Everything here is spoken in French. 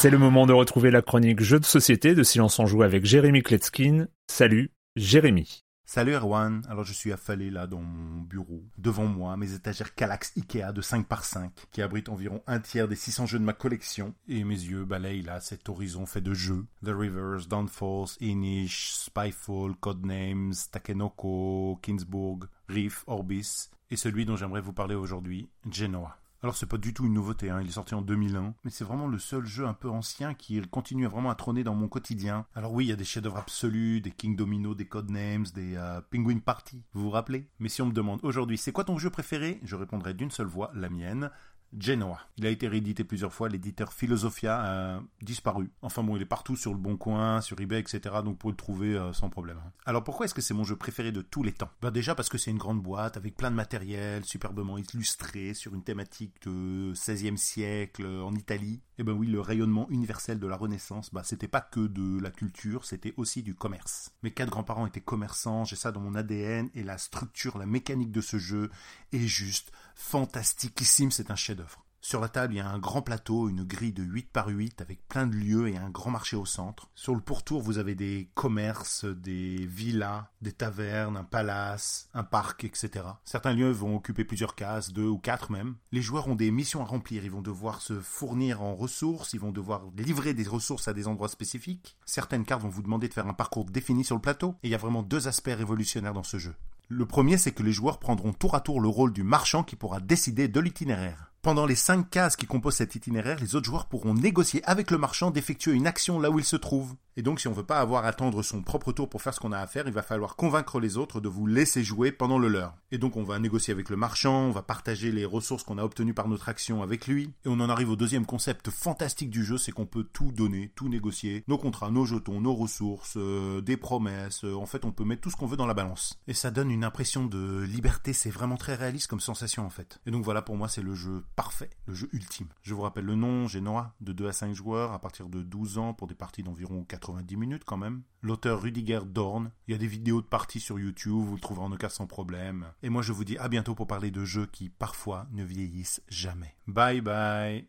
C'est le moment de retrouver la chronique Jeux de société de Silence en Joue avec Jérémy Kletskin. Salut, Jérémy. Salut Erwan, alors je suis affalé là dans mon bureau. Devant moi, mes étagères Calax Ikea de 5 par 5 qui abritent environ un tiers des 600 jeux de ma collection. Et mes yeux balayent là cet horizon fait de jeux. The Rivers, Downfalls, Inish, Spyfall, Codenames, Takenoko, Kingsburg, Reef, Orbis et celui dont j'aimerais vous parler aujourd'hui, Genoa. Alors c'est pas du tout une nouveauté, hein. il est sorti en 2001, mais c'est vraiment le seul jeu un peu ancien qui continue vraiment à trôner dans mon quotidien. Alors oui, il y a des chefs-d'œuvre absolus, des King Domino, des Codenames, des euh, Penguin Party, vous vous rappelez? Mais si on me demande aujourd'hui c'est quoi ton jeu préféré, je répondrai d'une seule voix, la mienne, Genoa. Il a été réédité plusieurs fois, l'éditeur Philosophia a disparu. Enfin bon, il est partout sur le Bon Coin, sur eBay, etc. Donc pour le trouver euh, sans problème. Alors pourquoi est-ce que c'est mon jeu préféré de tous les temps? Bah déjà parce que c'est une grande boîte avec plein de matériel, superbement illustré, sur une thématique de 16e siècle euh, en Italie. Eh ben oui, le rayonnement universel de la Renaissance, bah c'était pas que de la culture, c'était aussi du commerce. Mes quatre grands-parents étaient commerçants, j'ai ça dans mon ADN, et la structure, la mécanique de ce jeu est juste fantastiquissime, c'est un chef-d'œuvre. Sur la table, il y a un grand plateau, une grille de 8 par 8 avec plein de lieux et un grand marché au centre. Sur le pourtour, vous avez des commerces, des villas, des tavernes, un palace, un parc, etc. Certains lieux vont occuper plusieurs cases, deux ou quatre même. Les joueurs ont des missions à remplir, ils vont devoir se fournir en ressources, ils vont devoir livrer des ressources à des endroits spécifiques. Certaines cartes vont vous demander de faire un parcours défini sur le plateau. Et il y a vraiment deux aspects révolutionnaires dans ce jeu. Le premier, c'est que les joueurs prendront tour à tour le rôle du marchand qui pourra décider de l'itinéraire. Pendant les cinq cases qui composent cet itinéraire, les autres joueurs pourront négocier avec le marchand d'effectuer une action là où il se trouve. Et donc si on veut pas avoir à attendre son propre tour pour faire ce qu'on a à faire, il va falloir convaincre les autres de vous laisser jouer pendant le leur. Et donc on va négocier avec le marchand, on va partager les ressources qu'on a obtenues par notre action avec lui. Et on en arrive au deuxième concept fantastique du jeu, c'est qu'on peut tout donner, tout négocier, nos contrats, nos jetons, nos ressources, euh, des promesses, euh, en fait on peut mettre tout ce qu'on veut dans la balance. Et ça donne une impression de liberté, c'est vraiment très réaliste comme sensation en fait. Et donc voilà pour moi c'est le jeu parfait, le jeu ultime. Je vous rappelle le nom, Genoa, de 2 à 5 joueurs, à partir de 12 ans pour des parties d'environ 90 minutes quand même. L'auteur Rudiger Dorn, il y a des vidéos de parties sur YouTube, vous le trouverez en cas sans problème. Et moi je vous dis à bientôt pour parler de jeux qui parfois ne vieillissent jamais. Bye bye